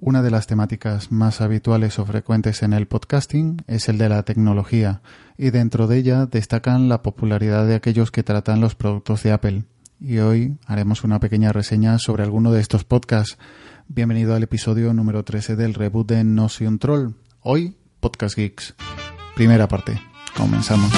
Una de las temáticas más habituales o frecuentes en el podcasting es el de la tecnología, y dentro de ella destacan la popularidad de aquellos que tratan los productos de Apple. Y hoy haremos una pequeña reseña sobre alguno de estos podcasts. Bienvenido al episodio número 13 del reboot de No Soy un Troll. Hoy, Podcast Geeks. Primera parte. Comenzamos.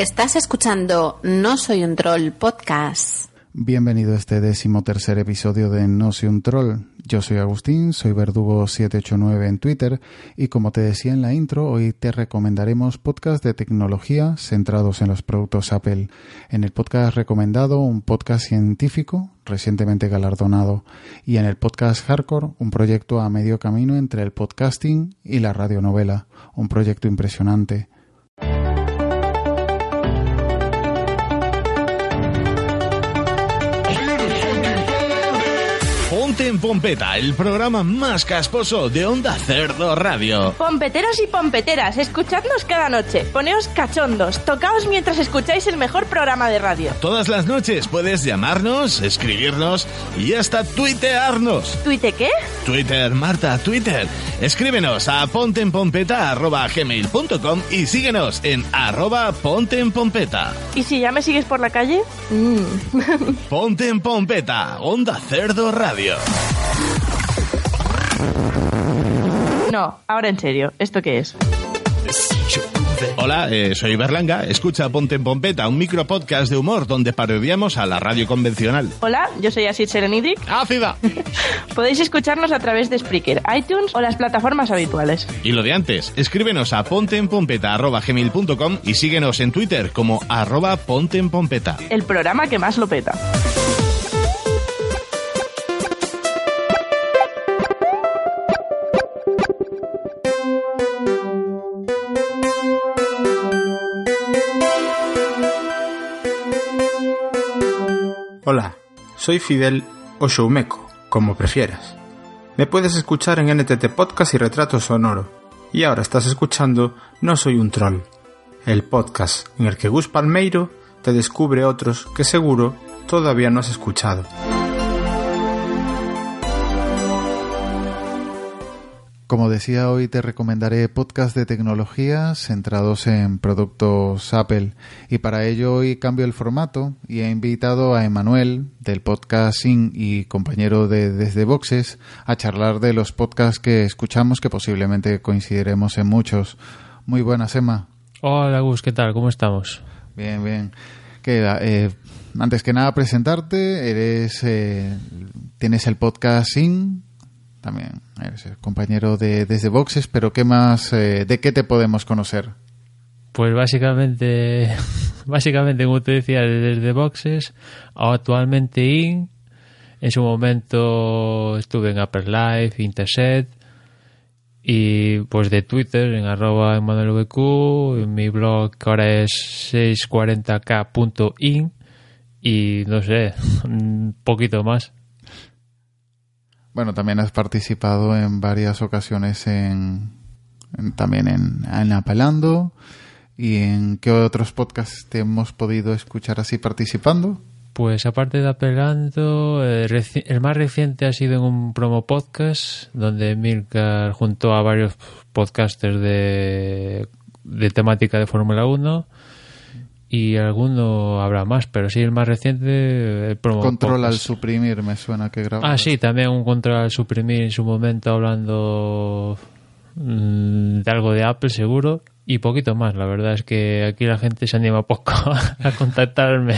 Estás escuchando No Soy un Troll podcast. Bienvenido a este decimotercer episodio de No Soy un Troll. Yo soy Agustín, soy Verdugo789 en Twitter y como te decía en la intro, hoy te recomendaremos podcasts de tecnología centrados en los productos Apple. En el podcast recomendado, un podcast científico recientemente galardonado y en el podcast Hardcore, un proyecto a medio camino entre el podcasting y la radionovela, un proyecto impresionante. Pompeta, el programa más casposo de Onda Cerdo Radio. Pompeteros y pompeteras, escuchadnos cada noche, poneos cachondos, tocaos mientras escucháis el mejor programa de radio. Todas las noches puedes llamarnos, escribirnos y hasta tuitearnos. ¿Tuite qué? Twitter, Marta, Twitter. Escríbenos a pontenpompeta.gmail.com y síguenos en arroba pontenpompeta. ¿Y si ya me sigues por la calle? Mm. Ponte en Pompeta, Onda Cerdo Radio. No, ahora en serio, ¿esto qué es? Hola, eh, soy Berlanga. Escucha Ponte en Pompeta, un micro podcast de humor donde parodiamos a la radio convencional. Hola, yo soy Asit Serenidric. ¡Ácida! Podéis escucharnos a través de Spreaker, iTunes o las plataformas habituales. Y lo de antes, escríbenos a ponteenpompeta.gmail.com y síguenos en Twitter como arroba ponteenpompeta. El programa que más lo peta. Hola, soy Fidel o Showmeco, como prefieras. Me puedes escuchar en NTT Podcast y Retrato Sonoro. Y ahora estás escuchando No Soy un Troll, el podcast en el que Gus Palmeiro te descubre otros que seguro todavía no has escuchado. Como decía, hoy te recomendaré podcasts de tecnología centrados en productos Apple. Y para ello hoy cambio el formato y he invitado a Emanuel del podcasting y compañero de Desde Boxes a charlar de los podcasts que escuchamos que posiblemente coincidiremos en muchos. Muy buenas, Emma. Hola Gus, ¿qué tal? ¿Cómo estamos? Bien, bien. Que, eh, antes que nada presentarte, eres eh, tienes el podcasting también eres compañero de Desde Boxes, pero ¿qué más, eh, de qué te podemos conocer? Pues básicamente, básicamente como te decía, desde Boxes, actualmente IN, en su momento estuve en Upper Life, Interset, y pues de Twitter en arroba en mi blog que ahora es 640k.in y no sé, un poquito más. Bueno, también has participado en varias ocasiones en, también en, Apelando. ¿Y en qué otros podcasts te hemos podido escuchar así participando? Pues aparte de Apelando, el, el más reciente ha sido en un promo podcast donde Milcar juntó a varios podcasters de, de temática de Fórmula 1 y alguno habrá más, pero sí el más reciente el promo Control al podcast. suprimir me suena que grabó. Ah, sí, también un control al suprimir en su momento hablando mm, de algo de Apple seguro y poquito más. La verdad es que aquí la gente se anima poco a contactarme.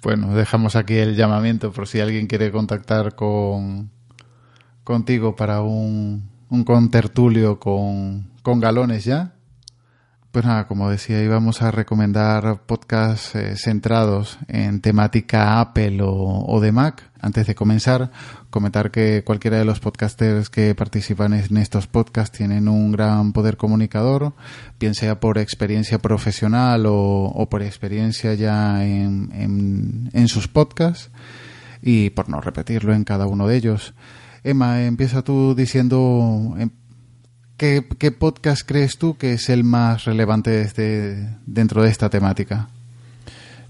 Bueno, dejamos aquí el llamamiento por si alguien quiere contactar con contigo para un, un contertulio con, con galones ya. Pues nada, como decía, íbamos a recomendar podcasts eh, centrados en temática Apple o, de Mac. Antes de comenzar, comentar que cualquiera de los podcasters que participan en estos podcasts tienen un gran poder comunicador, bien sea por experiencia profesional o, o por experiencia ya en, en, en sus podcasts y por no repetirlo en cada uno de ellos. Emma, empieza tú diciendo em, ¿Qué, ¿Qué, podcast crees tú que es el más relevante desde, dentro de esta temática?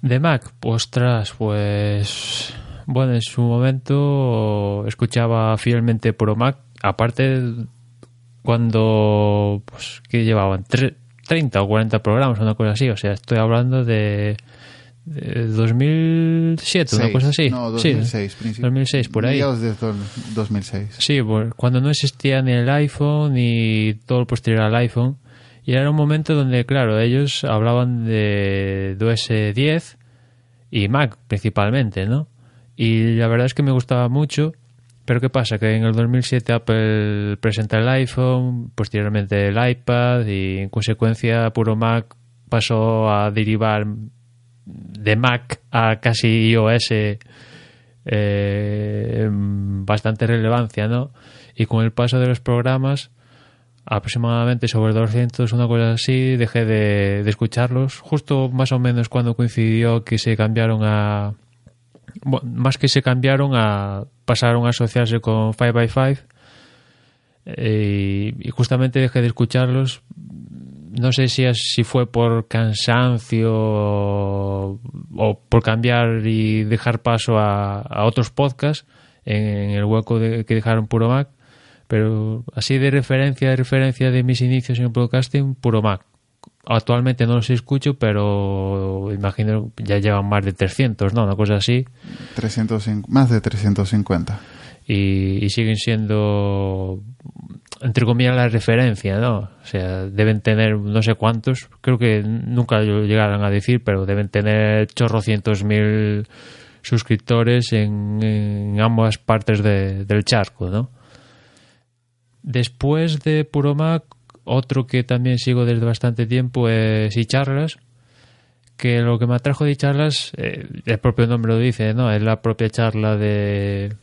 De Mac, ostras, pues bueno, en su momento escuchaba fielmente Pro Mac, aparte cuando pues que llevaban 30 o 40 programas, una cosa así, o sea, estoy hablando de 2007, una cosa así. No, 2006, sí, 2006 por ahí. de 2006. Sí, cuando no existía ni el iPhone ni todo lo posterior al iPhone. Y era un momento donde, claro, ellos hablaban de OS 10 y Mac principalmente, ¿no? Y la verdad es que me gustaba mucho. Pero ¿qué pasa? Que en el 2007 Apple presenta el iPhone, posteriormente el iPad y en consecuencia puro Mac pasó a derivar de Mac a casi iOS eh, bastante relevancia, ¿no? Y con el paso de los programas, aproximadamente sobre 200, una cosa así, dejé de, de escucharlos, justo más o menos cuando coincidió que se cambiaron a... Bueno, más que se cambiaron a... pasaron a asociarse con 5x5 eh, y justamente dejé de escucharlos no sé si, si fue por cansancio o, por cambiar y dejar paso a, otros podcasts en, el hueco de, que dejaron Puro Mac, pero así de referencia, de referencia de mis inicios en el podcasting, Puro Mac. Actualmente no los escucho, pero imagino ya llevan más de 300, ¿no? Una cosa así. 300, más de 350. Y, y siguen siendo entre comillas, la referencia, ¿no? O sea, deben tener no sé cuántos, creo que nunca lo llegaron a decir, pero deben tener chorrocientos mil suscriptores en, ambas partes del charco, ¿no? Después de Puro Mac, otro que también sigo desde bastante tiempo es charlas que lo que me atrajo de charlas, eh, el propio nombre lo dice, ¿no? Es la propia charla de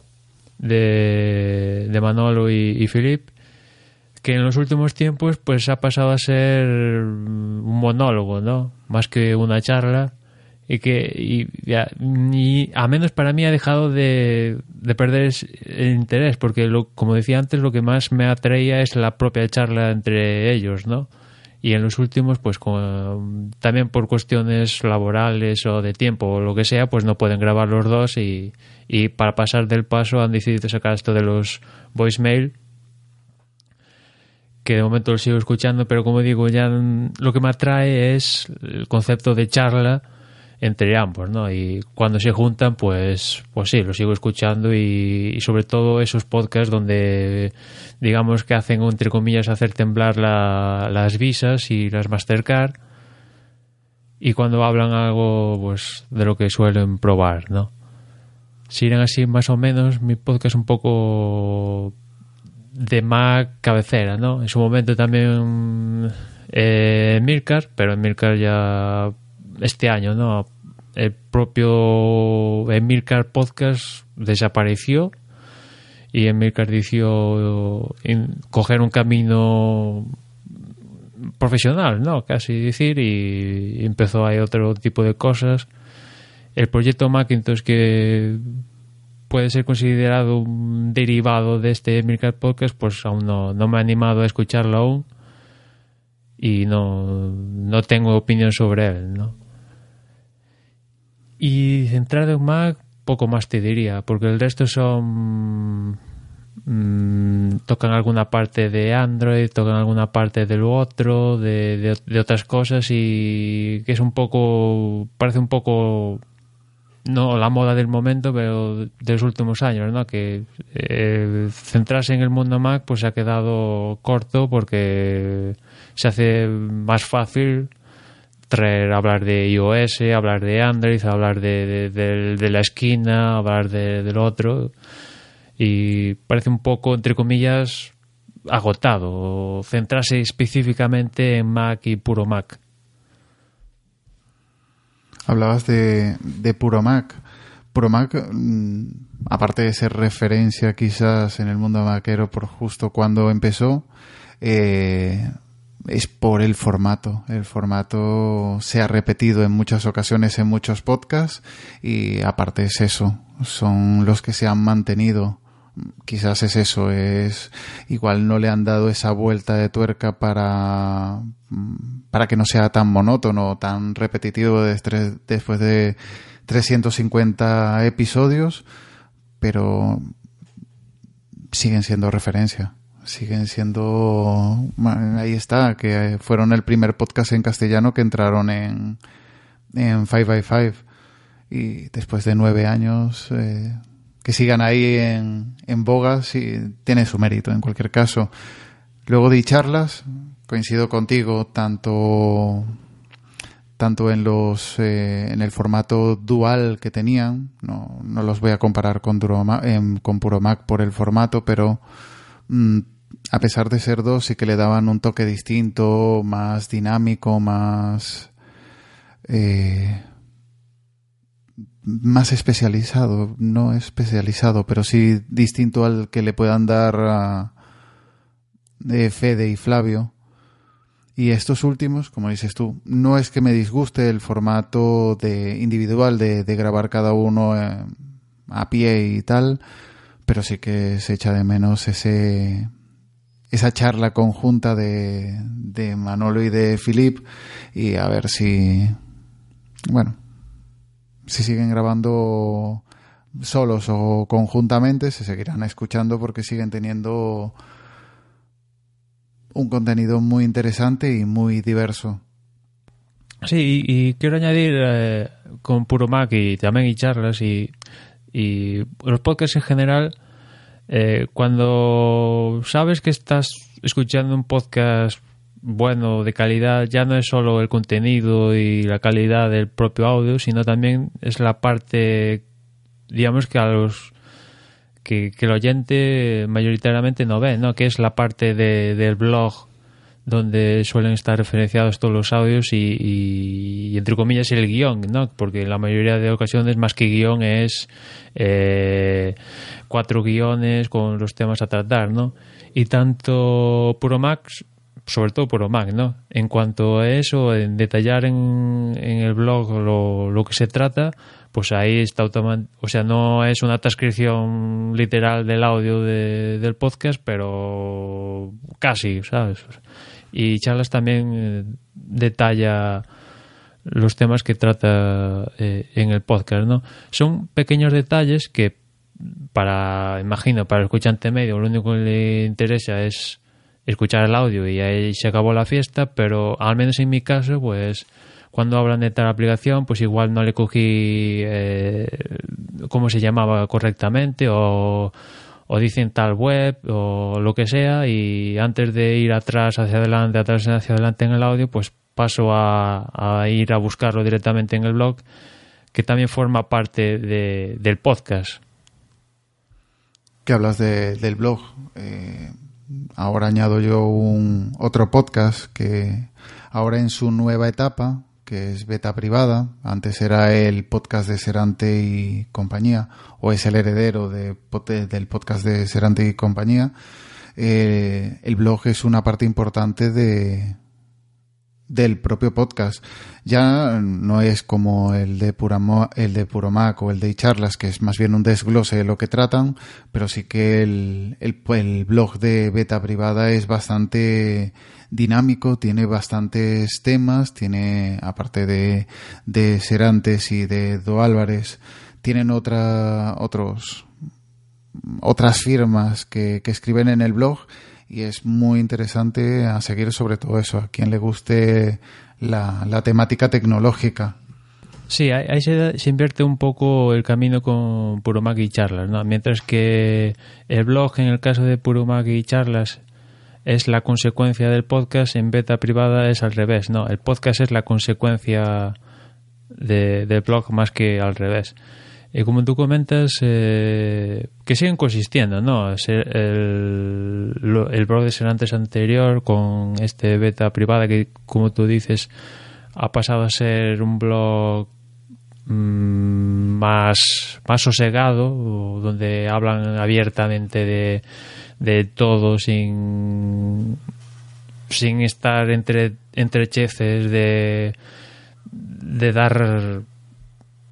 de, de Manolo y, y Philip que en los últimos tiempos pues ha pasado a ser un monólogo, ¿no? Más que una charla y que y, a menos para mí ha dejado de, de perder el interés porque lo, como decía antes lo que más me atraía es la propia charla entre ellos, ¿no? Y en los últimos pues también por cuestiones laborales o de tiempo o lo que sea pues no pueden grabar los dos y, y para pasar del paso han decidido sacar esto de los voicemail que de momento lo sigo escuchando, pero como digo, ya lo que me atrae es el concepto de charla entre ambos, ¿no? Y cuando se juntan, pues, pues sí, lo sigo escuchando y, sobre todo esos podcasts donde, digamos que hacen, entre comillas, hacer temblar las visas y las Mastercard y cuando hablan algo, pues, de lo que suelen probar, ¿no? Si eran así más o menos, mi podcast un poco de Mac cabecera, ¿no? En su momento también eh, Mircar, pero en Mircar ya este año, ¿no? El propio Mircar Podcast desapareció y Mircar decidió coger un camino profesional, ¿no? Casi decir, y empezó ahí otro tipo de cosas. El proyecto Macintosh que puede ser considerado un derivado de este Mircat Podcast, pues aún no, no me he animado a escucharlo aún y no, no tengo opinión sobre él, ¿no? Y centrado en Mac, poco más te diría, porque el resto son... Mm, tocan alguna parte de Android, tocan alguna parte de lo otro, de, de otras cosas y que es un poco... parece un poco no la moda del momento, pero de los últimos años, ¿no? Que eh, centrarse en el mundo Mac pues se ha quedado corto porque se hace más fácil traer hablar de iOS, hablar de Android, hablar de, de, la esquina, hablar de, del otro y parece un poco entre comillas agotado, centrarse específicamente en Mac y puro Mac. Hablabas de, de puro Mac. Puro Mac, mm, aparte de ser referencia quizás en el mundo maquero por justo cuando empezó, eh, es por el formato. El formato se ha repetido en muchas ocasiones en muchos podcasts y aparte es eso, son los que se han mantenido. Quizás es eso, es igual no le han dado esa vuelta de tuerca para para que no sea tan monótono, tan repetitivo después de 350 episodios, pero siguen siendo referencia siguen siendo ahí está que fueron el primer podcast en castellano que entraron en en 5x5 y después de nueve años eh, que sigan ahí en, en boga sí, tiene su mérito en cualquier caso luego de charlas coincido contigo tanto tanto en los eh, en el formato dual que tenían no, no los voy a comparar con, Duro, con puro Mac por el formato pero mm, a pesar de ser dos, sí que le daban un toque distinto, más dinámico, más. Eh, más especializado, no especializado, pero sí distinto al que le puedan dar a eh, Fede y Flavio. Y estos últimos, como dices tú, no es que me disguste el formato de individual de, de grabar cada uno eh, a pie y tal, pero sí que se echa de menos ese esa charla conjunta de, de Manolo y de Filip y a ver si, bueno, si siguen grabando solos o conjuntamente, se seguirán escuchando porque siguen teniendo un contenido muy interesante y muy diverso. Sí, y, quiero añadir eh, con Puro Mac y también y charlas y, los podcasts en general eh, cuando sabes que estás escuchando un podcast bueno, de calidad, ya no es solo el contenido y la calidad del propio audio, sino también es la parte, digamos que a los que, el oyente mayoritariamente no ve, ¿no? Que es la parte de, del blog donde suelen estar referenciados todos los audios y, entre comillas el guion, ¿no? Porque la mayoría de ocasiones más que guion es eh, cuatro guiones con los temas a tratar, ¿no? Y tanto Puro Mac, sobre todo Puro Mac, ¿no? En cuanto a eso, en detallar en, en el blog lo, lo, que se trata, pues ahí está automático, o sea, no es una transcripción literal del audio de, del podcast, pero casi, ¿sabes? Y Charlas también eh, detalla los temas que trata eh, en el podcast, ¿no? Son pequeños detalles que para, imagino, para el escuchante medio lo único que le interesa es escuchar el audio y ahí se acabó la fiesta, pero al menos en mi caso, pues cuando hablan de tal aplicación, pues igual no le cogí eh, cómo se llamaba correctamente o, dicen tal web o lo que sea y antes de ir atrás hacia adelante, atrás hacia adelante en el audio, pues paso a, ir a buscarlo directamente en el blog, que también forma parte de, del podcast. Que hablas de, del blog. Eh, ahora añado yo un otro podcast que ahora en su nueva etapa, que es beta privada, antes era el podcast de Serante y compañía, o es el heredero de, del podcast de Serante y compañía, eh, el blog es una parte importante de, del propio podcast. Ya no es como el de, Puramo, el de Puro Mac o el de charlas, que es más bien un desglose de lo que tratan, pero sí que el, el, el blog de beta privada es bastante dinámico, tiene bastantes temas, tiene, aparte de, de Serantes y de Do Álvarez, tienen otra, otros, otras firmas que, que escriben en el blog y es muy interesante a seguir sobre todo eso, a quien le guste la, la temática tecnológica. Sí, ahí se, invierte un poco el camino con Puromag y charlas, ¿no? Mientras que el blog, en el caso de Puromag y charlas, es la consecuencia del podcast, en beta privada es al revés, ¿no? El podcast es la consecuencia de, del blog más que al revés. Y como tú comentas, eh, que siguen consistiendo, ¿no? El, el blog de Serantes anterior con este beta privada que, como tú dices, ha pasado a ser un blog mm, más, más sosegado, donde hablan abiertamente de, de todo sin, sin estar entre, entre checes de, de dar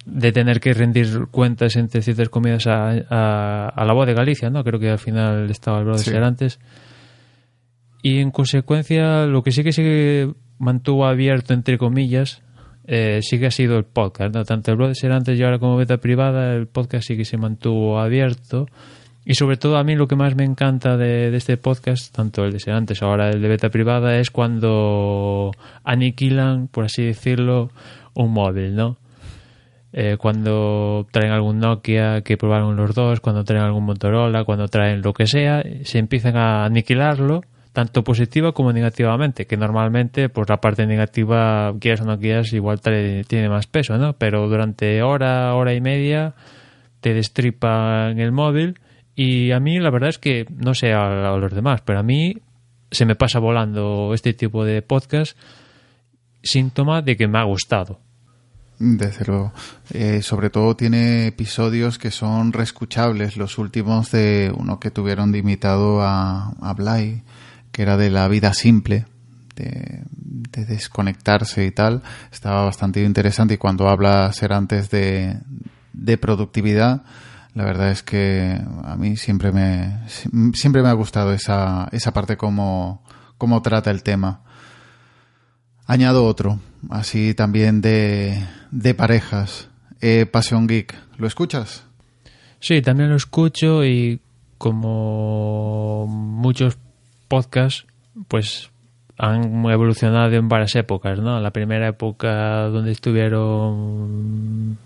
de tener que rendir cuentas entre ciertas comidas a, a, a la voz de Galicia, ¿no? Creo que al final estaba el de Sí. Serantes. Y en consecuencia, lo que sí que se mantuvo abierto, entre comillas, eh, sí que ha sido el podcast, ¿no? Tanto el blog de Serantes y ahora como beta privada, el podcast sí que se mantuvo abierto. Y sobre todo a mí lo que más me encanta de, de este podcast, tanto el de Serantes ahora el de beta privada, es cuando aniquilan, por así decirlo, un móvil, ¿no? Eh, cuando traen algún Nokia que probaron los dos, cuando traen algún Motorola, cuando traen lo que sea, se empiezan a aniquilarlo, tanto positiva como negativamente, que normalmente pues la parte negativa, quieras o no quieras, igual te- tiene más peso, ¿no? Pero durante hora, hora y media te destripan el móvil y a mí la verdad es que, no sé a, a los demás, pero a mí se me pasa volando este tipo de podcast, síntoma de que me ha gustado. Desde luego. Eh, sobre todo tiene episodios que son reescuchables. Los últimos de uno que tuvieron de invitado a, a Blay, que era de la vida simple, de, de desconectarse y tal. Estaba bastante interesante. Y cuando habla ser antes de, de productividad, la verdad es que a mí siempre me, siempre me ha gustado esa, esa parte como, como trata el tema. Añado otro, así también de, de parejas. Eh, Passion Geek, ¿lo escuchas? Sí, también lo escucho y como muchos podcasts, pues han evolucionado en varias épocas, ¿no? La primera época donde estuvieron...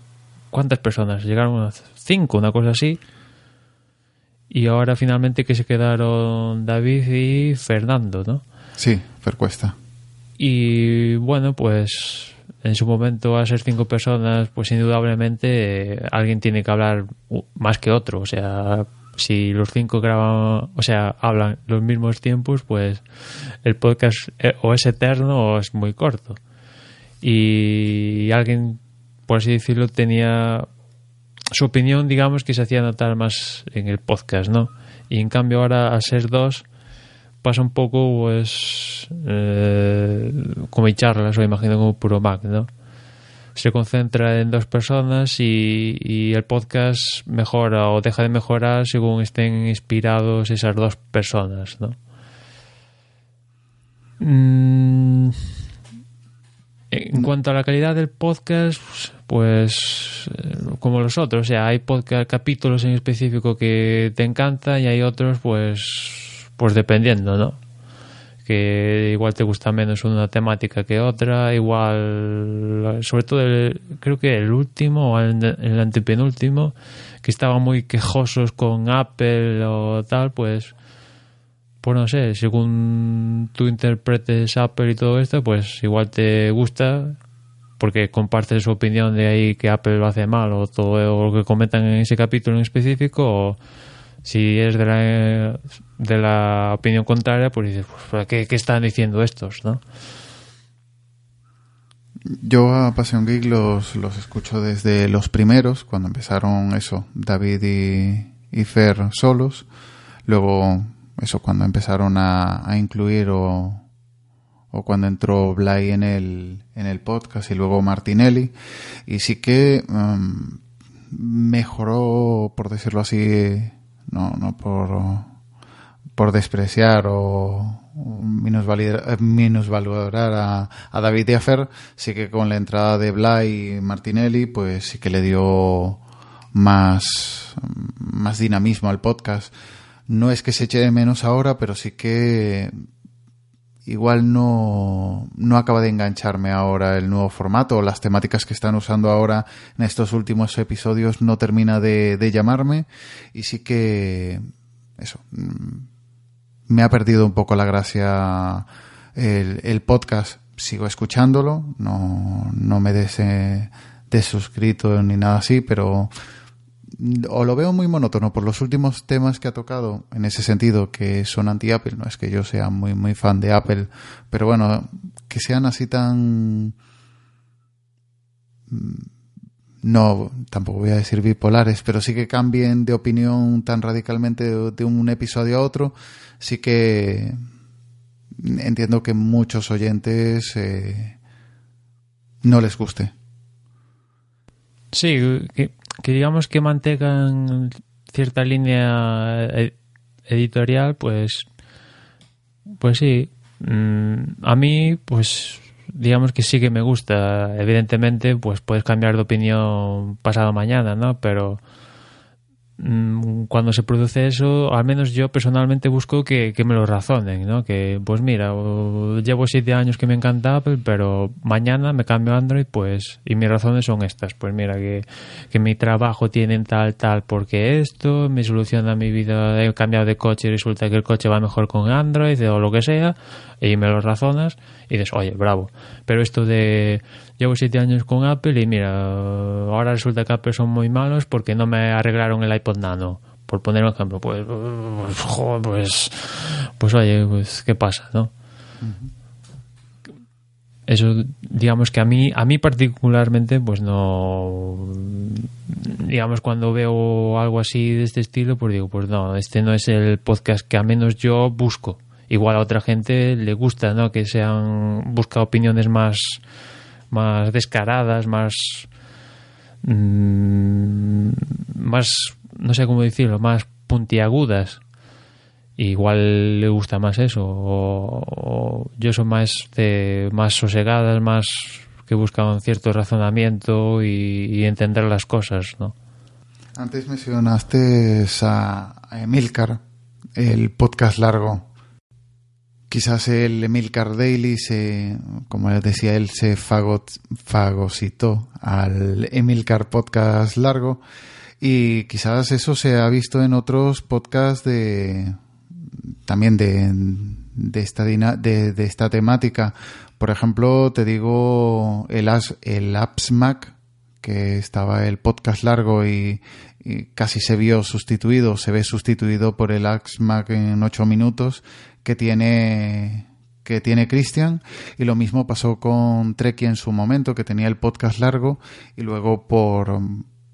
¿Cuántas personas? Llegaron a cinco, una cosa así. Y ahora finalmente que se quedaron David y Fernando, ¿no? Sí, Fercuesta. Y bueno, pues en su momento a ser cinco personas, pues indudablemente eh, alguien tiene que hablar más que otro. O sea, si los cinco graban, o sea, hablan los mismos tiempos, pues el podcast eh, o es eterno o es muy corto. Y alguien, por así decirlo, tenía su opinión, digamos, que se hacía notar más en el podcast, ¿no? Y en cambio ahora, al ser dos, pasa un poco, pues, eh, como en charlas, o imagino como puro Mac, ¿no? Se concentra en dos personas y, y el podcast mejora o deja de mejorar según estén inspirados esas dos personas, ¿no? Mm, en cuanto a la calidad del podcast, pues eh, como los otros, o sea, hay podcast, capítulos en específico que te encantan y hay otros, pues, pues dependiendo, ¿no? Que igual te gusta menos una temática que otra, igual, sobre todo, el- creo que el último o el, antepenúltimo, que estaban muy quejosos con Apple o tal, pues pues no sé, según tú interpretes Apple y todo esto, pues igual te gusta porque compartes su opinión de ahí que Apple lo hace mal o todo lo que comentan en ese capítulo en específico o si es de la, de la opinión contraria, pues dices, pues, ¿qué, ¿qué están diciendo estos? ¿no? Yo a Passion Geek los, los escucho desde los primeros, cuando empezaron eso, David y, y Fer solos. Luego, eso, cuando empezaron a, a incluir o, o cuando entró Blay en el, en el podcast y luego Martinelli. Y sí que mm, mejoró, por decirlo así, no, no por, por despreciar o minusvalidar, minusvalorar a, a David y a Fer, sí que con la entrada de Blay y Martinelli, pues sí que le dio más, más dinamismo al podcast. No es que se eche menos ahora, pero sí que igual no, no acaba de engancharme ahora el nuevo formato las temáticas que están usando ahora en estos últimos episodios no termina de, de llamarme y sí que eso mm, me ha perdido un poco la gracia el, el podcast. Sigo escuchándolo no, no me des, eh, desuscrito ni nada así pero o lo veo muy monótono por los últimos temas que ha tocado en ese sentido que son anti-Apple. No es que yo sea muy, muy fan de Apple, pero bueno, que sean así tan no, tampoco voy a decir bipolares, pero sí que cambien de opinión tan radicalmente de, un episodio a otro, sí que entiendo que muchos oyentes eh, no les guste. Sí, digamos que mantengan cierta línea e, editorial, pues, pues sí. Mm, a mí, pues digamos que sí que me gusta. Evidentemente, pues puedes cambiar de opinión pasado mañana, ¿no? Pero cuando se produce eso, al menos yo personalmente busco que, me lo razonen, ¿no? Que, pues mira, llevo siete años que me encanta Apple, pero mañana me cambio a Android, pues, y mis razones son estas. Pues mira, que, que mi trabajo tiene tal, tal, porque esto, me soluciona mi vida, he cambiado de coche y resulta que el coche va mejor con Android o lo que sea, y me lo razonas y dices, oye, bravo. Pero esto de llevo siete años con Apple y mira, ahora resulta que Apple son muy malos porque no me arreglaron el iPod Nano. Por poner un ejemplo, pues, pues, pues, pues oye, pues, ¿qué pasa, no? Eso, digamos que a mí, a mí particularmente, pues no, digamos, cuando veo algo así de este estilo, pues digo, pues no, este no es el podcast que a menos yo busco. Igual a otra gente le gusta, ¿no? Que sean, busca opiniones más, más descaradas, más mm, más no sé cómo decirlo, más puntiagudas. Igual le gusta más eso o, yo soy más de más sosegadas, más que buscan cierto razonamiento y, entender las cosas, ¿no? Antes mencionaste a Emilcar, el podcast largo quizás el Emilcar Daily se, como decía él, se fagot, fagocitó al Emilcar podcast largo y quizás eso se ha visto en otros podcasts de también de, de esta de, de, esta temática. Por ejemplo, te digo el, el AppsMac, que estaba el podcast largo y, y, casi se vio sustituido, se ve sustituido por el AppsMac en ocho minutos que tiene que tiene Christian. Y lo mismo pasó con Treki en su momento que tenía el podcast largo y luego por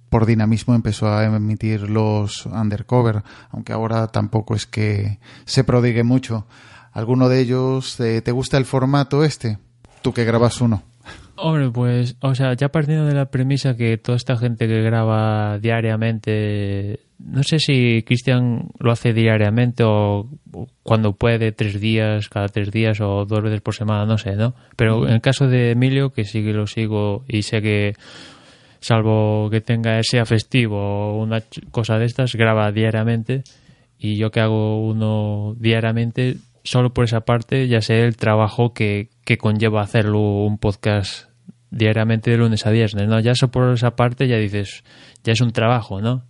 por dinamismo empezó a emitir los undercover aunque ahora tampoco es que se prodigue mucho. Alguno de ellos eh, te gusta el formato este tú que grabas uno Hombre, pues, o sea, ya partiendo de la premisa que toda esta gente que graba diariamente, no sé si Cristian lo hace diariamente o cuando puede, tres días, cada tres días o dos veces por semana, no sé, ¿no? Pero en el caso de Emilio, que sí que lo sigo y sé que, salvo que tenga ese festivo o una cosa de estas, graba diariamente y yo que hago uno diariamente, solo por esa parte ya sé el trabajo que, que conlleva hacerlo un podcast diariamente de lunes a viernes, ¿no? Ya eso por esa parte ya dices, ya es un trabajo, ¿no?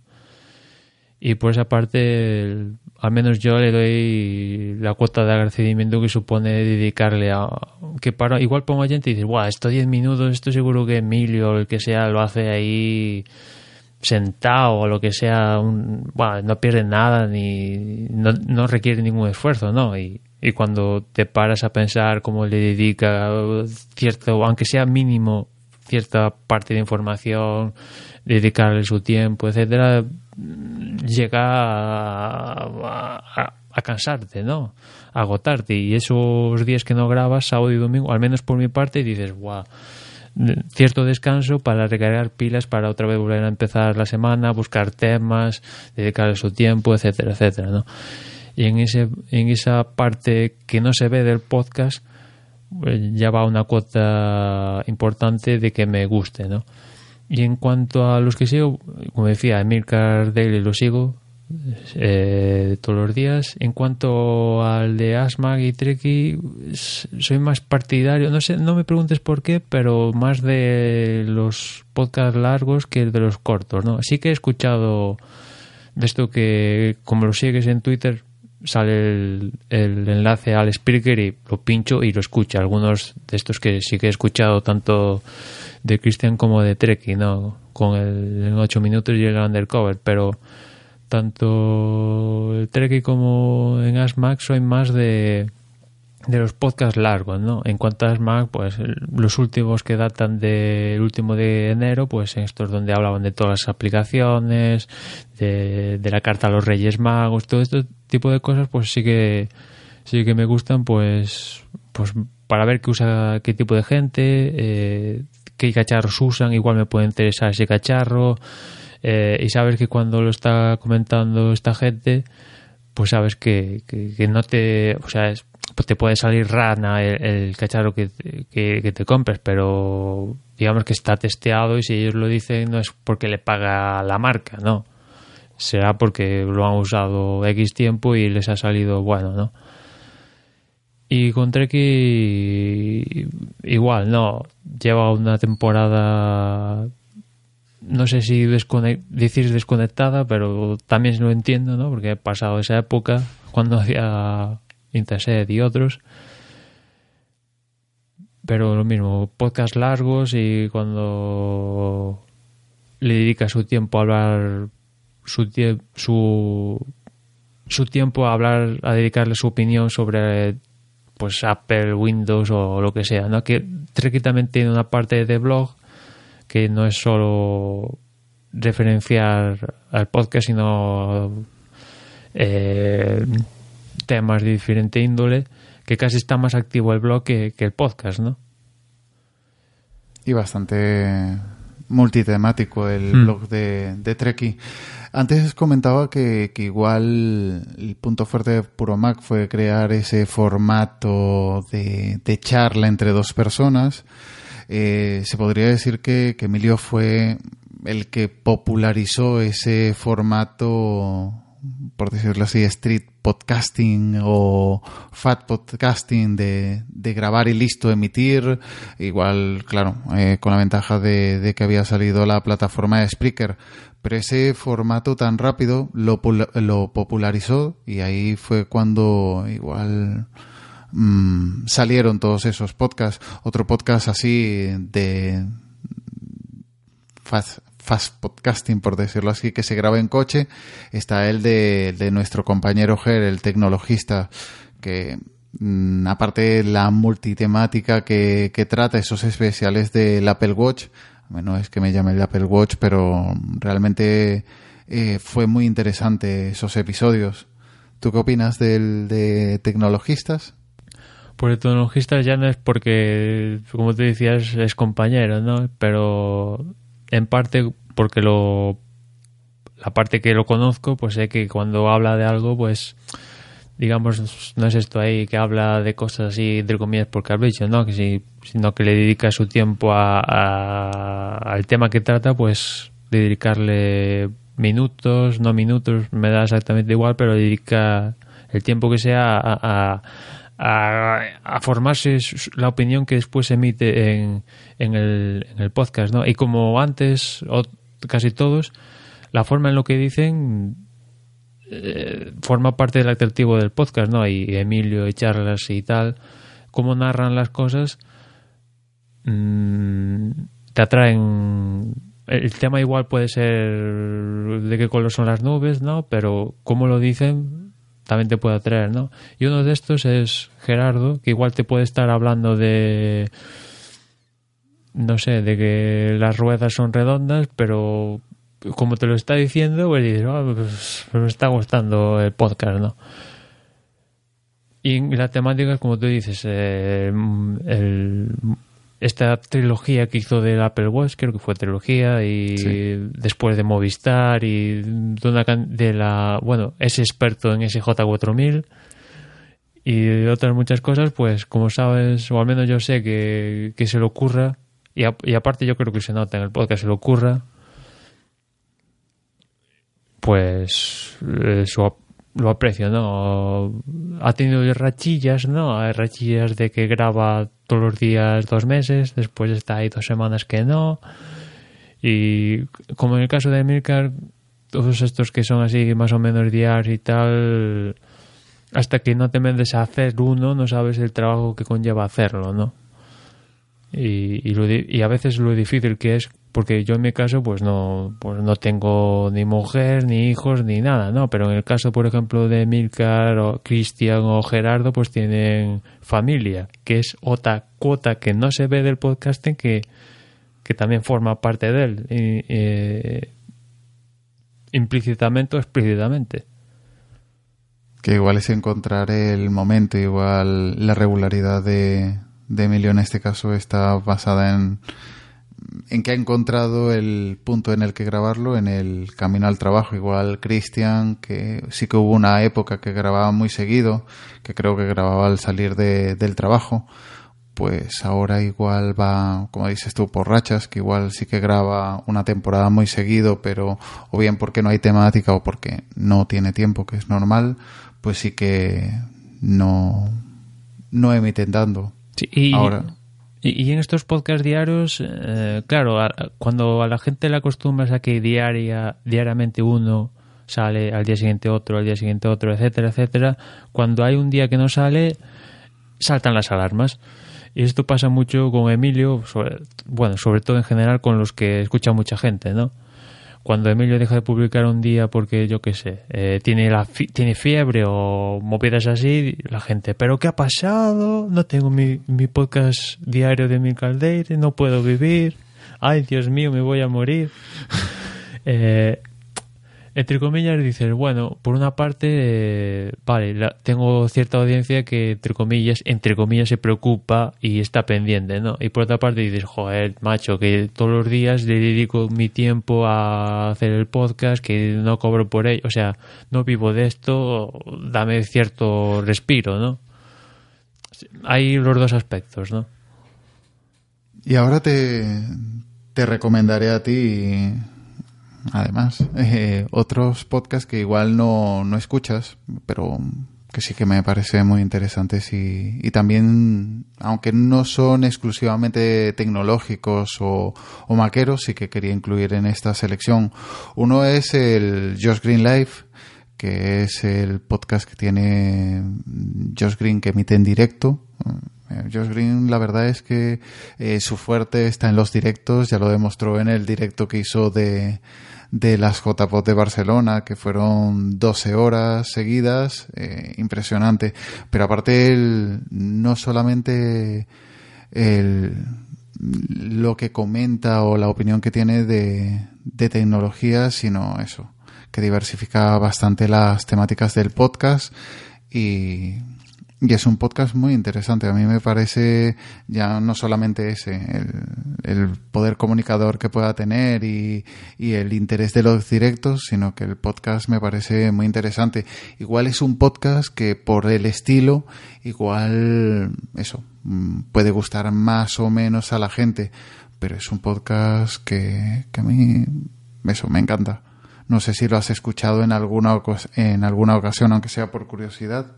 Y por esa parte, al menos yo le doy la cuota de agradecimiento que supone dedicarle a... que para Igual pongo gente y dices, guau, esto 10 minutos, esto seguro que Emilio o el que sea lo hace ahí sentado o lo que sea, un, no pierde nada ni no, no requiere ningún esfuerzo, ¿no? Y, y cuando te paras a pensar cómo le dedica cierto, aunque sea mínimo, cierta parte de información, dedicarle su tiempo, etcétera, llega a, cansarte, ¿no? A agotarte. Y esos días que no grabas, sábado y domingo, al menos por mi parte, dices, guau, cierto descanso para recargar pilas para otra vez volver a empezar la semana, buscar temas, dedicarle su tiempo, etcétera, etcétera, ¿no? Y en, ese, en esa parte que no se ve del podcast pues, ya va una cuota importante de que me guste, ¿no? Y en cuanto a los que sigo, como decía, Emilcar Daily lo sigo eh, todos los días. En cuanto al de Asmag y Treki, soy más partidario, no sé, no me preguntes por qué, pero más de los podcasts largos que de los cortos, ¿no? Sí que he escuchado de esto que, como lo sigues en Twitter, sale el, enlace al speaker y lo pincho y lo escucho. Algunos de estos que sí que he escuchado tanto de Christian como de Treki, ¿no? con el en 8 minutos y el undercover, pero tanto el Trek como en ASMAC soy más de de los podcasts largos, ¿no? En cuanto a ASMAC, pues los últimos que datan del último de enero, pues estos donde hablaban de todas las aplicaciones, de, de la carta a los Reyes Magos, todo este tipo de cosas, pues sí que sí que me gustan, pues pues para ver qué usa qué tipo de gente, eh, qué cacharros usan, igual me puede interesar ese cacharro, eh, y sabes que cuando lo está comentando esta gente, pues sabes que, que, que no te, o sea, es, te puede salir rana el, el cacharro que, que, te compres, pero digamos que está testeado y si ellos lo dicen no es porque le paga la marca, no. Será porque lo han usado X tiempo y les ha salido bueno, ¿no? Y con Treki igual, no. Lleva una temporada no sé si decir desconectada, pero también lo entiendo, ¿no? Porque he pasado esa época cuando hacía Interset y otros. Pero lo mismo, podcast largos y cuando le dedica su tiempo a hablar, su, su, su tiempo a hablar, a dedicarle su opinión sobre pues Apple, Windows o lo que sea, ¿no? Que Treki también tiene una parte de blog que no es solo referenciar al podcast, sino eh, temas de diferente índole, que casi está más activo el blog que, que el podcast, ¿no? Y bastante multitemático el Mm. blog de, de Treki. Antes comentaba que, que igual el punto fuerte de Puro Mac fue crear ese formato de, de charla entre dos personas. Eh, se podría decir que, que Emilio fue el que popularizó ese formato, por decirlo así, street podcasting o fat podcasting de, de grabar y listo, emitir. Igual, claro, eh, con la ventaja de, que había salido la plataforma de Spreaker. Pero ese formato tan rápido lo, lo popularizó y ahí fue cuando igual mmm, salieron todos esos podcasts. Otro podcast así de fast, fast podcasting, por decirlo así, que se graba en coche, está el de, de nuestro compañero Ger, el tecnologista, que mmm, aparte la multitemática que, trata, esos especiales del Apple Watch, bueno, es que me llame el Apple Watch, pero realmente eh, fue muy interesante esos episodios. ¿Tú qué opinas del de tecnologistas? Por el tecnologistas ya no es porque, como te decías, es compañero, ¿no? Pero en parte porque lo la parte que lo conozco pues sé que cuando habla de algo pues digamos no es esto ahí que habla de cosas así entre comillas porque has dicho no que si, sino que le dedica su tiempo a, a, al tema que trata pues dedicarle minutos no minutos me da exactamente igual pero dedica el tiempo que sea a, a a, formarse la opinión que después emite en, en, el, en el podcast, ¿no? Y como antes, o casi todos, la forma en lo que dicen eh, forma parte del atractivo del podcast, ¿no? Y Emilio y charlas y tal, cómo narran las cosas, mmm, te atraen. El tema igual puede ser de qué color son las nubes, ¿no? Pero cómo lo dicen también te puede atraer, ¿no? Y uno de estos es Gerardo, que igual te puede estar hablando de no sé, de que las ruedas son redondas, pero como te lo está diciendo, pues dices, oh, pues, me está gustando el podcast, ¿no? Y la temática es como tú dices, eh, el, esta trilogía que hizo del Apple Watch, creo que fue trilogía, y sí. después de Movistar y de, una, de la. Bueno, es experto en SJ4000 y otras muchas cosas, pues como sabes, o al menos yo sé que, que se le ocurra, y, a, y aparte yo creo que se nota en el podcast, se le ocurra, pues lo aprecio, ¿no? Ha tenido rachillas, ¿no? Hay rachillas de que graba todos los días dos meses, después está ahí dos semanas que no. Y como en el caso de Milcar, todos estos que son así más o menos diarios y tal, hasta que no te metes a hacer uno, no sabes el trabajo que conlleva hacerlo, ¿no? Y, y a veces lo difícil que es porque yo en mi caso pues no pues no tengo ni mujer ni hijos ni nada no pero en el caso por ejemplo de Milcar o Cristian o Gerardo pues tienen familia que es otra cuota que no se ve del podcasting que, que también forma parte de él eh, implícitamente o explícitamente. Que igual es encontrar el momento igual la regularidad de, de Emilio en este caso está basada en en que ha encontrado el punto en el que grabarlo en el camino al trabajo. Igual Cristian, que sí que hubo una época que grababa muy seguido, que creo que grababa al salir de, del trabajo, pues ahora igual va, como dices tú, por rachas, que igual sí que graba una temporada muy seguido, pero o bien porque no hay temática o porque no tiene tiempo, que es normal, pues sí que no, no emiten dando. Sí, y, ahora y, en estos podcast diarios, eh, claro, cuando a la gente le acostumbras a que diaria, diariamente uno sale, al día siguiente otro, al día siguiente otro, etcétera, etcétera, cuando hay un día que no sale, saltan las alarmas. Y esto pasa mucho con Emilio, bueno, sobre todo en general con los que escucha mucha gente, ¿no? Cuando Emilio deja de publicar un día porque yo qué sé, eh, tiene la tiene fiebre o movidas así, la gente, pero ¿qué ha pasado? No tengo mi, mi podcast diario de mi caldeire, no puedo vivir. Ay, Dios mío, me voy a morir. eh, entre comillas dices, bueno, por una parte, vale, tengo cierta audiencia que entre comillas, entre comillas se preocupa y está pendiente, ¿no? Y por otra parte dices, joder, macho, que todos los días le dedico mi tiempo a hacer el podcast, que no cobro por ello, o sea, no vivo de esto, dame cierto respiro, ¿no? Hay los dos aspectos, ¿no? Y ahora te, te recomendaré a ti además. Eh, otros podcasts que igual no, no escuchas, pero que sí que me parece muy interesantes y, y también, aunque no son exclusivamente tecnológicos o, o, maqueros, sí que quería incluir en esta selección. Uno es el Josh Green Life, que es el podcast que tiene Josh Green que emite en directo. Eh, Josh Green, la verdad es que eh, su fuerte está en los directos, ya lo demostró en el directo que hizo de, de las JPOT de Barcelona, que fueron 12 horas seguidas, eh, impresionante. Pero aparte, el, no solamente el, lo que comenta o la opinión que tiene de, de tecnología, sino eso, que diversifica bastante las temáticas del podcast y y es un podcast muy interesante. A mí me parece ya no solamente ese, el, poder comunicador que pueda tener y, y, el interés de los directos, sino que el podcast me parece muy interesante. Igual es un podcast que por el estilo, igual eso, mm, puede gustar más o menos a la gente, pero es un podcast que, que a mí, eso, me encanta. No sé si lo has escuchado en alguna, en alguna ocasión, aunque sea por curiosidad.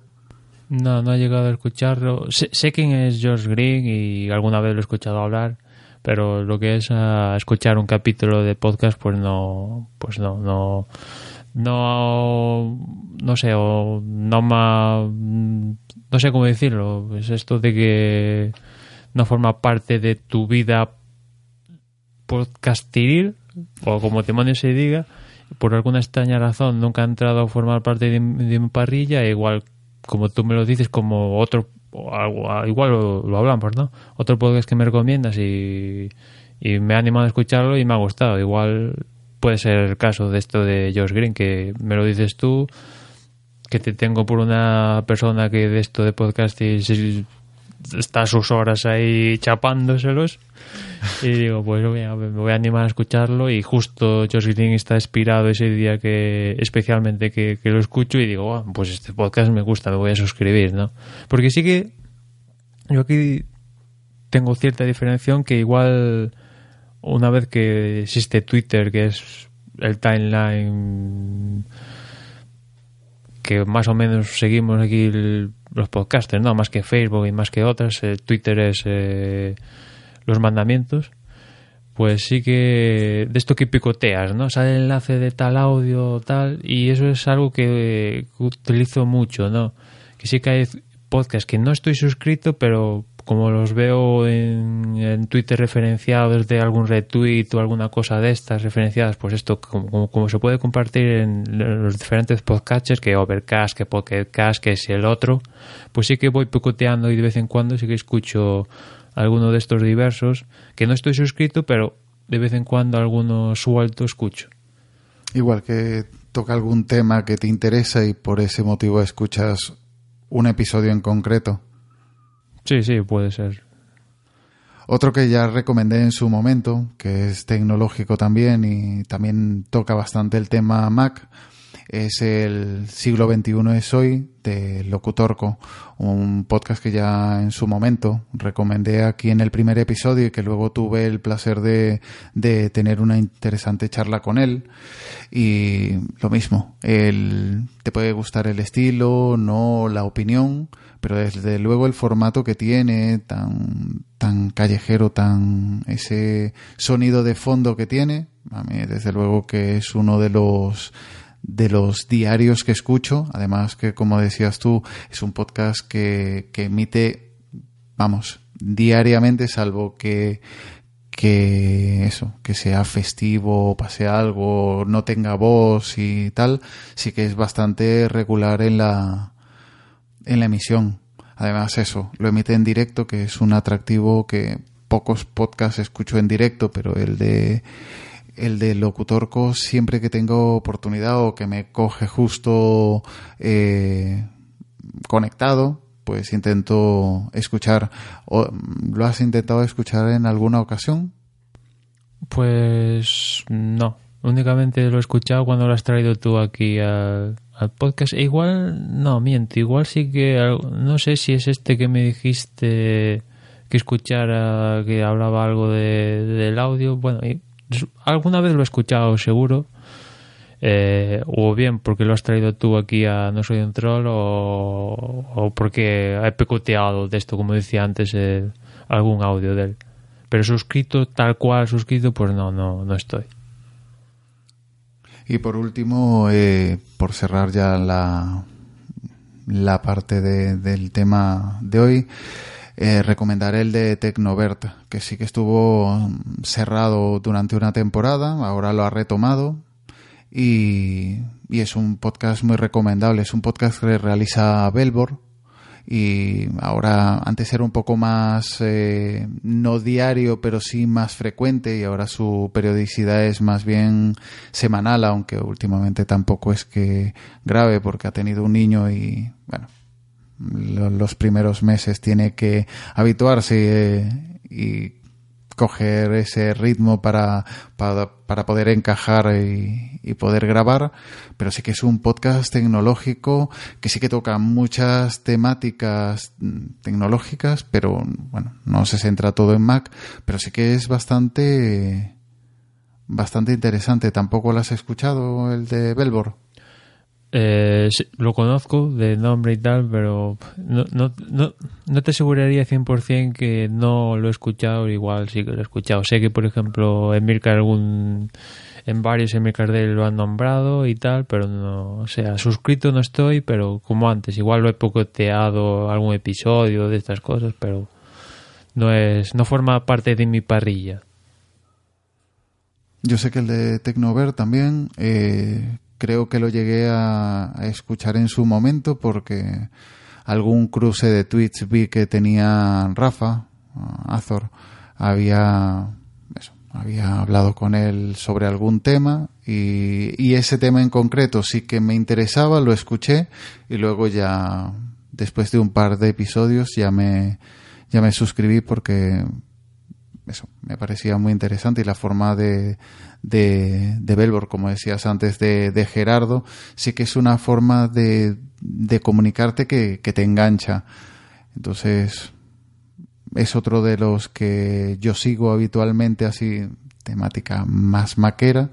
No, no he llegado a escucharlo. Sé, quién es George Green y alguna vez lo he escuchado hablar, pero lo que es a escuchar un capítulo de podcast, pues no, pues no, no, no, no sé, o no no sé cómo decirlo. Es esto de que no forma parte de tu vida podcastil o como te se diga, por alguna extraña razón nunca ha entrado a formar parte de, de mi parrilla, e igual como tú me lo dices, como otro, igual lo, hablamos, ¿no? Otro podcast que me recomiendas y, y me ha animado a escucharlo y me ha gustado. Igual puede ser el caso de esto de Josh Green, que me lo dices tú, que te tengo por una persona que de esto de podcast está sus horas ahí chapándoselos y digo, pues me voy a animar a escucharlo y justo Josh Green está inspirado ese día que especialmente que, lo escucho y digo, pues este podcast me gusta, me voy a suscribir, ¿no? Porque sí que yo aquí tengo cierta diferenciación que igual una vez que existe Twitter, que es el timeline que más o menos seguimos aquí los podcasters, ¿no? Más que Facebook y más que otras, eh, Twitter es... Eh, los mandamientos, pues sí que de esto que picoteas, ¿no? Sale el enlace de tal audio, tal, y eso es algo que, utilizo mucho, ¿no? Que sí que hay podcasts que no estoy suscrito, pero como los veo en, Twitter referenciados de algún retweet o alguna cosa de estas referenciadas, pues esto como, como, como se puede compartir en los diferentes podcasts, que Overcast, que Pocketcast, que es el otro, pues sí que voy picoteando y de vez en cuando sí que escucho alguno de estos diversos, que no estoy suscrito, pero de vez en cuando alguno suelto escucho. Igual que toca algún tema que te interesa y por ese motivo escuchas un episodio en concreto. Sí, sí, puede ser. Otro que ya recomendé en su momento, que es tecnológico también y también toca bastante el tema Mac, es el siglo XXI es hoy de Locutorco, un podcast que ya en su momento recomendé aquí en el primer episodio y que luego tuve el placer de, de tener una interesante charla con él. Y lo mismo, el, te puede gustar el estilo, no la opinión, pero desde luego el formato que tiene, tan, tan callejero, tan ese sonido de fondo que tiene, a mí desde luego que es uno de los de los diarios que escucho. Además que, como decías tú, es un podcast que, que emite, vamos, diariamente, salvo que, que eso, que sea festivo, pase algo, no tenga voz y tal, sí que es bastante regular en la, en la emisión. Además eso, lo emite en directo, que es un atractivo que pocos podcasts escucho en directo, pero el de el de locutorco siempre que tengo oportunidad o que me coge justo eh, conectado, pues intento escuchar. ¿Lo has intentado escuchar en alguna ocasión? Pues no. Únicamente lo he escuchado cuando lo has traído tú aquí al, podcast. E igual, no, miento. Igual sí que. No sé si es este que me dijiste que escuchara, que hablaba algo de, del audio. Bueno, alguna vez lo he escuchado seguro. Eh, o bien porque lo has traído tú aquí a No Soy un Troll o, porque he pecoteado de esto, como decía antes, eh, algún audio de él. Pero suscrito, tal cual suscrito, pues no, no, no estoy. Y por último, eh, por cerrar ya la, la parte de, del tema de hoy, eh, recomendaré el de Tecnovert, que sí que estuvo cerrado durante una temporada, ahora lo ha retomado y, y es un podcast muy recomendable. Es un podcast que realiza Belbor y ahora antes era un poco más eh, no diario pero sí más frecuente y ahora su periodicidad es más bien semanal aunque últimamente tampoco es que grave porque ha tenido un niño y bueno los primeros meses tiene que habituarse eh, y coger ese ritmo para, para, poder encajar y, y, poder grabar, pero sí que es un podcast tecnológico que sí que toca muchas temáticas tecnológicas, pero bueno, no se centra todo en Mac, pero sí que es bastante bastante interesante. ¿Tampoco lo has escuchado el de Belbor? Eh, lo conozco de nombre y tal, pero no, no, no, no te aseguraría 100% que no lo he escuchado, igual sí que lo he escuchado. Sé que, por ejemplo, en algún, en varios Emilcar de lo han nombrado y tal, pero no, o sea, suscrito no estoy, pero como antes, igual lo he pocoteado algún episodio de estas cosas, pero no es, no forma parte de mi parrilla. Yo sé que el de Tecnover también, eh, creo que lo llegué a, escuchar en su momento porque algún cruce de tweets vi que tenía Rafa, Azor, había, había hablado con él sobre algún tema y, y ese tema en concreto sí que me interesaba, lo escuché y luego ya después de un par de episodios ya me, ya me suscribí porque eso me parecía muy interesante y la forma de, de, de Belbor, como decías antes, de, de, Gerardo, sí que es una forma de, de comunicarte que, que te engancha. Entonces, es otro de los que yo sigo habitualmente así, temática más maquera,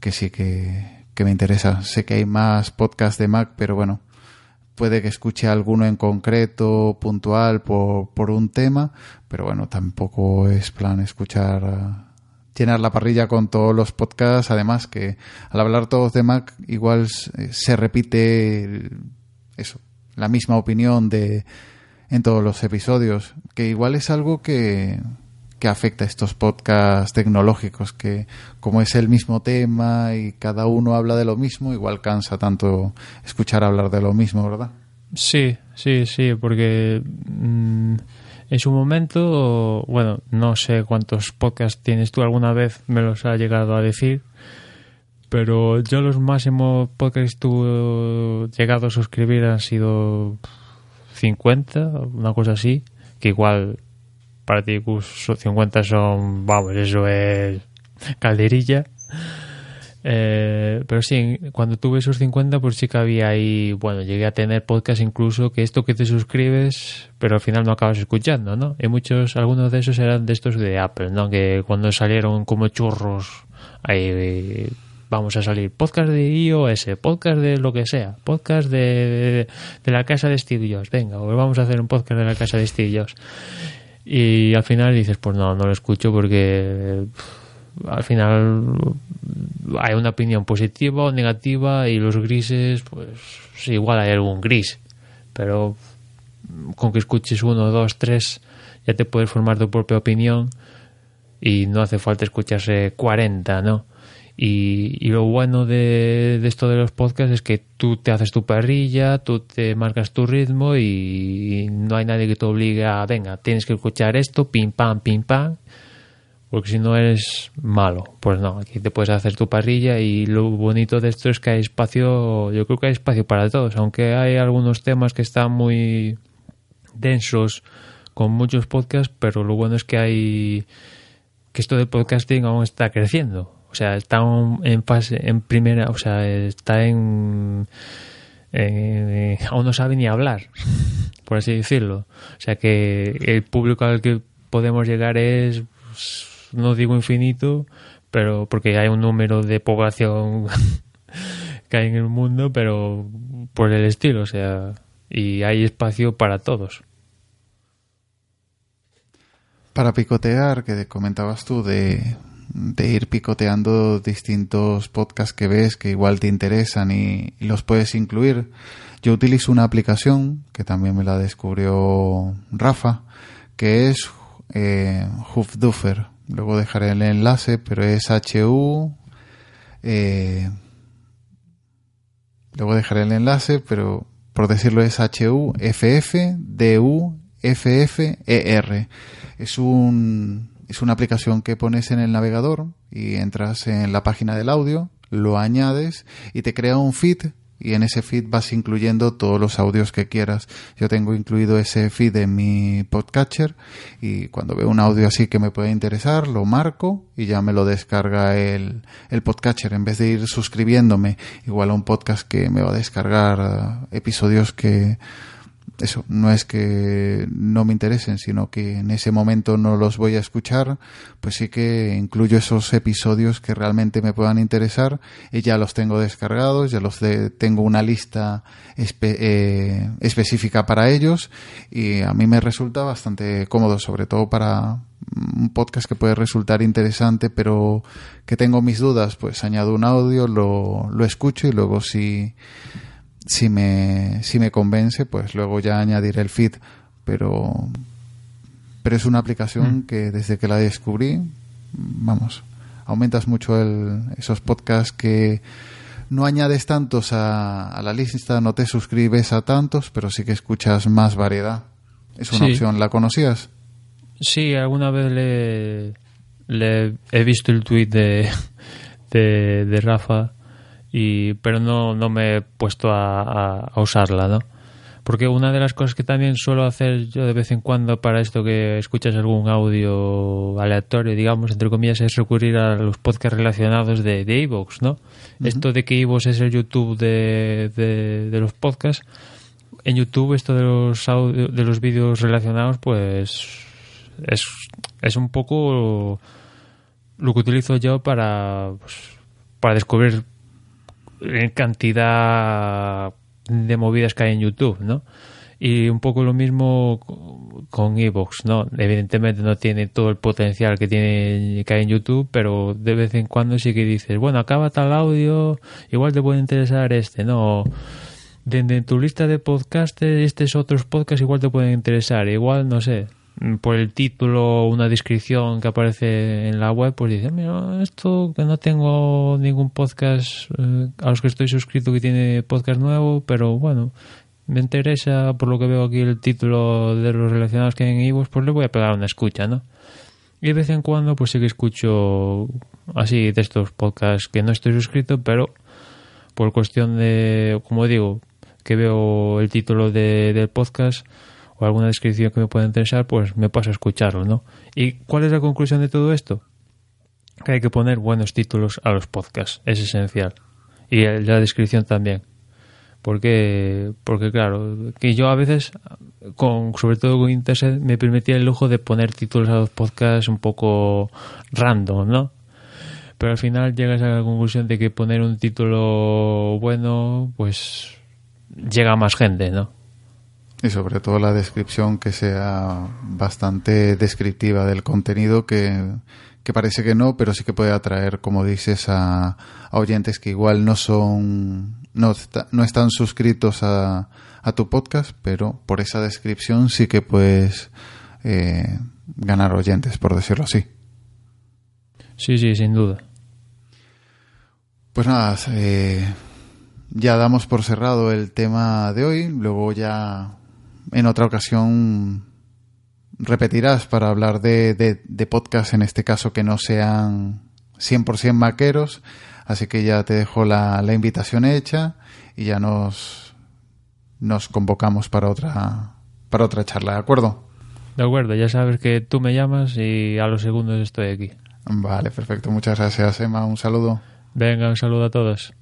que sí que, que me interesa. Sé que hay más podcasts de Mac, pero bueno, puede que escuche alguno en concreto, puntual, por, por un tema, pero bueno, tampoco es plan escuchar, uh, llenar la parrilla con todos los podcasts, además que al hablar todos de Mac igual se repite eso, la misma opinión de en todos los episodios, que igual es algo que, que afecta a estos podcasts tecnológicos, que como es el mismo tema y cada uno habla de lo mismo, igual cansa tanto escuchar hablar de lo mismo, ¿verdad? Sí, sí, sí, porque mm, en su momento, bueno, no sé cuántos podcasts tienes tú, alguna vez me los ha llegado a decir, pero yo los máximos podcasts que tú llegado a suscribir han sido 50, una cosa así, que igual para ti 50 son, vamos, eso es calderilla. Eh, pero sí, cuando tuve esos 50, pues sí que había ahí, bueno, llegué a tener podcast incluso que esto que te suscribes, pero al final no acabas escuchando, ¿no? Y muchos, algunos de esos eran de estos de Apple, ¿no? Que cuando salieron como churros, ahí vamos a salir podcast de iOS, podcast de lo que sea, podcast de, de, la casa de Steve Jobs, venga, pues vamos a hacer un podcast de la casa de Steve Jobs. Y al final dices, pues no, no lo escucho porque al final hay una opinión positiva o negativa y los grises, pues igual hay algún gris, pero con que escuches uno, dos, tres, ya te puedes formar tu propia opinión y no hace falta escucharse 40, ¿no? Y, lo bueno de, esto de los podcasts es que tú te haces tu parrilla, tú te marcas tu ritmo y, no hay nadie que te obligue a, venga, tienes que escuchar esto, pim pam, pim pam, porque si no eres malo. Pues no, aquí te puedes hacer tu parrilla y lo bonito de esto es que hay espacio, yo creo que hay espacio para todos, aunque hay algunos temas que están muy densos con muchos podcasts, pero lo bueno es que hay que esto del podcasting aún está creciendo o sea, está en fase, en primera, o sea, está en, aún no sabe ni hablar, por así decirlo. O sea que el público al que podemos llegar es, no digo infinito, pero porque hay un número de población que hay en el mundo, pero por el estilo, o sea, y hay espacio para todos. Para picotear, que comentabas tú de de ir picoteando distintos podcasts que ves que igual te interesan y, los puedes incluir. Yo utilizo una aplicación que también me la descubrió Rafa, que es eh. Luego dejaré el enlace, pero es HU. Eh, luego dejaré el enlace, pero por decirlo es HU FF DU FF Es un es una aplicación que pones en el navegador y entras en la página del audio, lo añades y te crea un feed y en ese feed vas incluyendo todos los audios que quieras. Yo tengo incluido ese feed en mi podcatcher y cuando veo un audio así que me puede interesar, lo marco y ya me lo descarga el, el podcatcher en vez de ir suscribiéndome igual a un podcast que me va a descargar episodios que eso, no es que no me interesen, sino que en ese momento no los voy a escuchar, pues sí que incluyo esos episodios que realmente me puedan interesar y ya los tengo descargados, ya los tengo una lista eh, específica para ellos y a mí me resulta bastante cómodo, sobre todo para un podcast que puede resultar interesante, pero que tengo mis dudas, pues añado un audio, lo, lo escucho y luego si si me, si me convence, pues luego ya añadiré el feed. Pero, pero es una aplicación mm. que desde que la descubrí, vamos, aumentas mucho el, esos podcasts que no añades tantos a, la lista, no te suscribes a tantos, pero sí que escuchas más variedad. Es una opción. ¿La conocías? Sí, alguna vez le, he visto el tweet de, de, de Rafa y pero no, no me he puesto a, a, usarla, ¿no? Porque una de las cosas que también suelo hacer yo de vez en cuando para esto que escuchas algún audio aleatorio, digamos, entre comillas, es recurrir a los podcasts relacionados de Evox, ¿no? Esto de que Evox es el YouTube de, de, los podcasts, en YouTube esto de los audio, de los vídeos relacionados, pues es, es un poco lo que utilizo yo para, pues, para descubrir cantidad de movidas que hay en YouTube, ¿no? Y un poco lo mismo con Evox, ¿no? Evidentemente no tiene todo el potencial que tiene que hay en YouTube, pero de vez en cuando sí que dices, bueno, acaba tal audio, igual te puede interesar este, ¿no? desde tu lista de podcasts, estos otros podcasts igual te pueden interesar. Igual, no sé, por el título o una descripción que aparece en la web, pues dices, mira, esto que no tengo ningún podcast eh, a los que estoy suscrito que tiene podcast nuevo, pero bueno, me interesa por lo que veo aquí el título de los relacionados que hay en iVoox, pues le voy a pegar una escucha, ¿no? Y de vez en cuando pues sí que escucho así de estos podcasts que no estoy suscrito, pero por cuestión de, como digo, que veo el título de, del podcast o alguna descripción que me pueda interesar, pues me paso a escucharlo, ¿no? ¿Y cuál es la conclusión de todo esto? Que hay que poner buenos títulos a los podcasts, es esencial. Y la descripción también. Porque, porque claro, que yo a veces, con, sobre todo con Internet, me permitía el lujo de poner títulos a los podcasts un poco random, ¿no? Pero al final llegas a la conclusión de que poner un título bueno, pues llega a más gente, ¿no? Y sobre todo la descripción que sea bastante descriptiva del contenido que, que parece que no, pero sí que puede atraer, como dices, a, a oyentes que igual no son, no, no están suscritos a, a, tu podcast, pero por esa descripción sí que puedes eh, ganar oyentes, por decirlo así. Sí, sí, sin duda. Pues nada, eh, ya damos por cerrado el tema de hoy. Luego ya en otra ocasión repetirás para hablar de, de, de podcast, en este caso que no sean 100% maqueros. Así que ya te dejo la, la invitación hecha y ya nos, nos convocamos para otra, para otra charla, ¿de acuerdo? De acuerdo, ya sabes que tú me llamas y a los segundos estoy aquí. Vale, perfecto. Muchas gracias, Emma. Un saludo. Venga, un saludo a todos.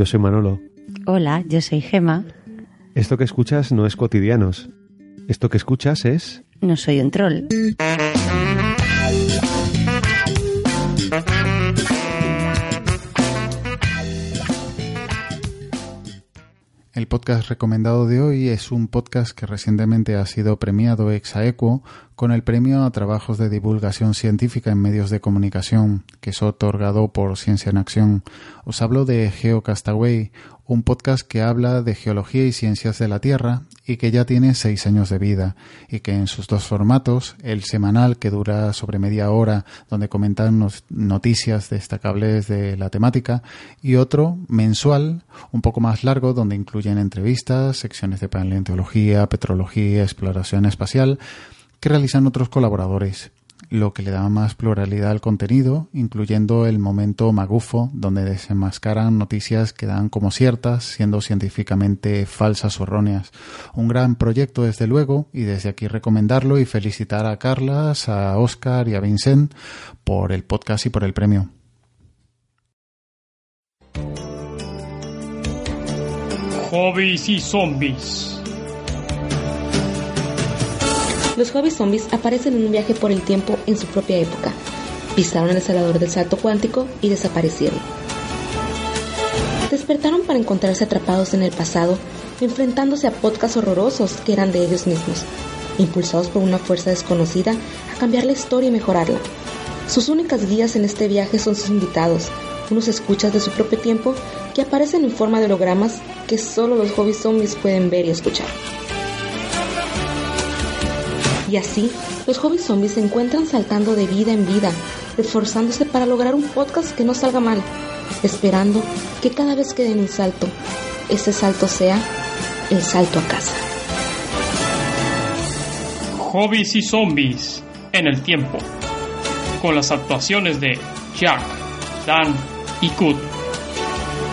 Yo soy Manolo. Hola, yo soy Gema. Esto que escuchas no es cotidianos. Esto que escuchas es... No soy un troll. Podcast recomendado de hoy es un podcast que recientemente ha sido premiado ex aequo con el premio a trabajos de divulgación científica en medios de comunicación, que es otorgado por Ciencia en Acción. Os hablo de GeoCastaway, un podcast que habla de geología y ciencias de la Tierra y que ya tiene seis años de vida y que en sus dos formatos, el semanal que dura sobre media hora donde comentan noticias destacables de la temática y otro mensual un poco más largo donde incluyen entrevistas, secciones de paleontología, petrología, exploración espacial que realizan otros colaboradores lo que le da más pluralidad al contenido, incluyendo el momento magufo, donde desenmascaran noticias que dan como ciertas, siendo científicamente falsas o erróneas. Un gran proyecto, desde luego, y desde aquí recomendarlo y felicitar a Carlas, a Oscar y a Vincent por el podcast y por el premio. Hobbies y zombies. Los hobbies zombies aparecen en un viaje por el tiempo en su propia época. Pisaron el acelerador del salto cuántico y desaparecieron. Despertaron para encontrarse atrapados en el pasado, enfrentándose a podcasts horrorosos que eran de ellos mismos, impulsados por una fuerza desconocida a cambiar la historia y mejorarla. Sus únicas guías en este viaje son sus invitados, unos escuchas de su propio tiempo que aparecen en forma de hologramas que solo los hobbies zombies pueden ver y escuchar. Y así, los hobbies zombies se encuentran saltando de vida en vida, esforzándose para lograr un podcast que no salga mal, esperando que cada vez que den un salto, ese salto sea el salto a casa. Hobbies y zombies en el tiempo, con las actuaciones de Jack, Dan y Kut.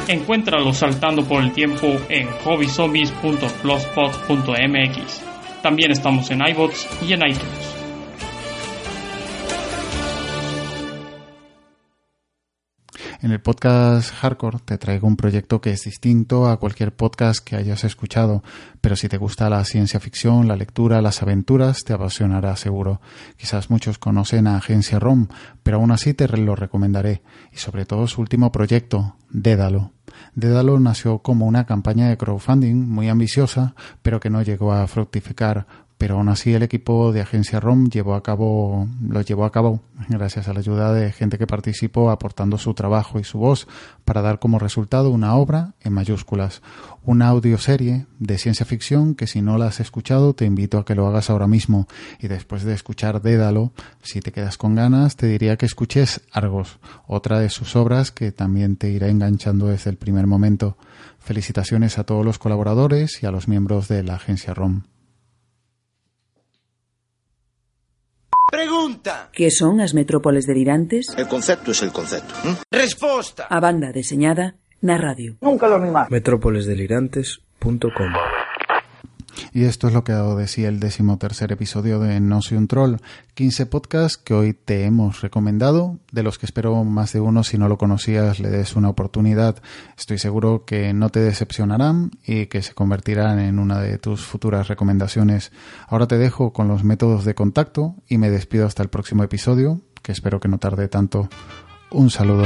Encuéntralos saltando por el tiempo en hobbyzombies.blogspot.mx. También estamos en iBots y en iTunes. En el podcast Hardcore te traigo un proyecto que es distinto a cualquier podcast que hayas escuchado, pero si te gusta la ciencia ficción, la lectura, las aventuras, te apasionará seguro. Quizás muchos conocen a Agencia ROM, pero aún así te lo recomendaré, y sobre todo su último proyecto, Dédalo. Dédalo nació como una campaña de crowdfunding muy ambiciosa, pero que no llegó a fructificar pero aún así el equipo de Agencia ROM llevó a cabo, lo llevó a cabo gracias a la ayuda de gente que participó aportando su trabajo y su voz para dar como resultado una obra en mayúsculas, una audioserie de ciencia ficción que si no la has escuchado te invito a que lo hagas ahora mismo y después de escuchar Dédalo, si te quedas con ganas, te diría que escuches Argos, otra de sus obras que también te irá enganchando desde el primer momento. Felicitaciones a todos los colaboradores y a los miembros de la agencia ROM. Pregunta. ¿Qué son as metrópoles delirantes? El concepto es el concepto. ¿eh? Resposta. A banda deseñada na radio. Nunca lo mimar. Metrópolesdelirantes.com Y esto es lo que ha dado de sí el decimotercer episodio de No soy un troll, 15 podcasts que hoy te hemos recomendado, de los que espero más de uno, si no lo conocías, le des una oportunidad. Estoy seguro que no te decepcionarán y que se convertirán en una de tus futuras recomendaciones. Ahora te dejo con los métodos de contacto y me despido hasta el próximo episodio, que espero que no tarde tanto. Un saludo.